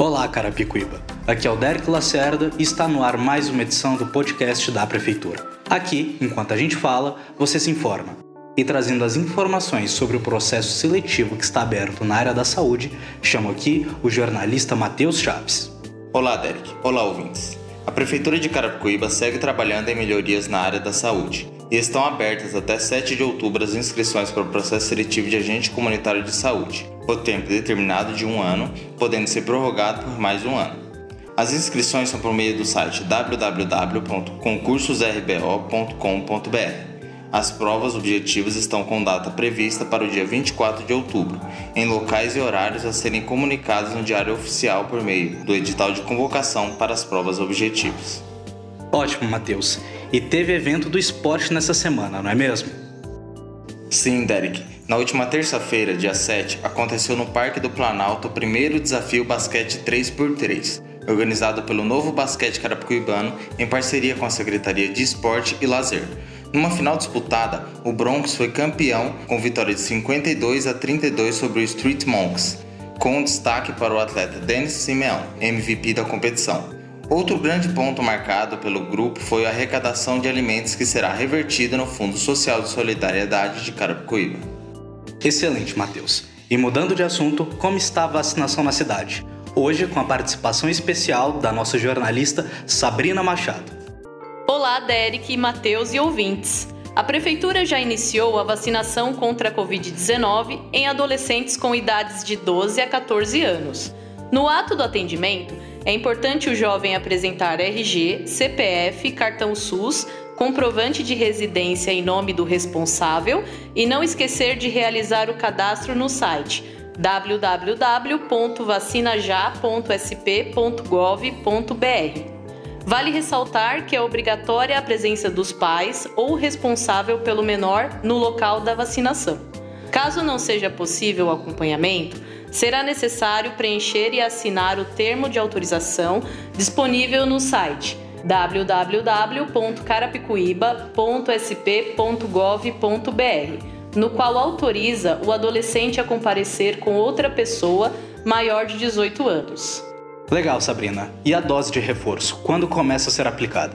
Olá, Carapicuíba. Aqui é o Derek Lacerda e está no ar mais uma edição do podcast da Prefeitura. Aqui, enquanto a gente fala, você se informa. E trazendo as informações sobre o processo seletivo que está aberto na área da saúde, chamo aqui o jornalista Matheus Chaves. Olá, Derek. Olá, ouvintes. A Prefeitura de Carapicuíba segue trabalhando em melhorias na área da saúde e estão abertas até 7 de outubro as inscrições para o processo seletivo de agente comunitário de saúde, o tempo determinado de um ano, podendo ser prorrogado por mais um ano. As inscrições são por meio do site www.concursosrbo.com.br. As provas objetivas estão com data prevista para o dia 24 de outubro, em locais e horários a serem comunicados no Diário Oficial por meio do edital de convocação para as provas objetivas. Ótimo, Matheus. E teve evento do esporte nessa semana, não é mesmo? Sim, Derek. Na última terça-feira, dia 7, aconteceu no Parque do Planalto o primeiro desafio basquete 3x3, organizado pelo Novo Basquete Carapicuibano em parceria com a Secretaria de Esporte e Lazer. Numa final disputada, o Bronx foi campeão com vitória de 52 a 32 sobre o Street Monks, com destaque para o atleta Denis Simeão, MVP da competição. Outro grande ponto marcado pelo grupo foi a arrecadação de alimentos que será revertida no Fundo Social de Solidariedade de Carapicuíba. Excelente, Matheus. E mudando de assunto, como está a vacinação na cidade? Hoje, com a participação especial da nossa jornalista Sabrina Machado. Olá, Derek, Matheus e ouvintes. A Prefeitura já iniciou a vacinação contra a Covid-19 em adolescentes com idades de 12 a 14 anos. No ato do atendimento, é importante o jovem apresentar RG, CPF, cartão SUS, comprovante de residência em nome do responsável e não esquecer de realizar o cadastro no site www.vacinajá.sp.gov.br. Vale ressaltar que é obrigatória a presença dos pais ou responsável pelo menor no local da vacinação. Caso não seja possível o acompanhamento, será necessário preencher e assinar o termo de autorização disponível no site www.carapicuíba.sp.gov.br, no qual autoriza o adolescente a comparecer com outra pessoa maior de 18 anos. Legal, Sabrina. E a dose de reforço, quando começa a ser aplicada?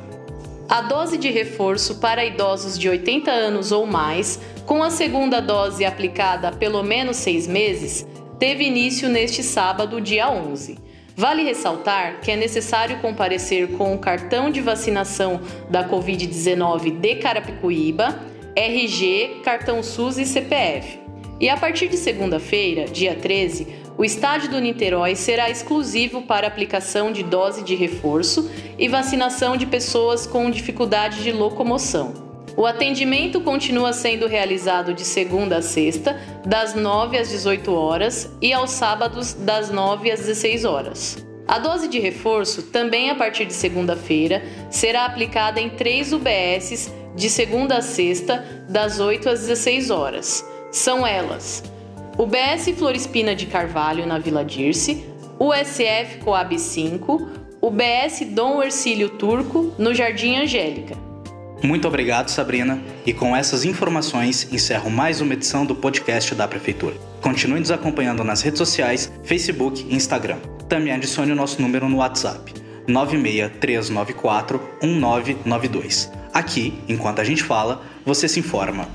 A dose de reforço para idosos de 80 anos ou mais, com a segunda dose aplicada há pelo menos seis meses, teve início neste sábado, dia 11. Vale ressaltar que é necessário comparecer com o cartão de vacinação da Covid-19 de Carapicuíba, RG, cartão SUS e CPF. E a partir de segunda-feira, dia 13, o estádio do Niterói será exclusivo para aplicação de dose de reforço e vacinação de pessoas com dificuldade de locomoção. O atendimento continua sendo realizado de segunda a sexta, das 9 às 18 horas e aos sábados, das 9 às 16 horas. A dose de reforço, também a partir de segunda-feira, será aplicada em três UBSs de segunda a sexta, das 8 às 16 horas. São elas: UBS Florispina de Carvalho, na Vila Dirce, USF Coab 5, UBS Dom Ercílio Turco, no Jardim Angélica. Muito obrigado, Sabrina. E com essas informações, encerro mais uma edição do podcast da Prefeitura. Continue nos acompanhando nas redes sociais, Facebook e Instagram. Também adicione o nosso número no WhatsApp, 96394 1992. Aqui, enquanto a gente fala, você se informa.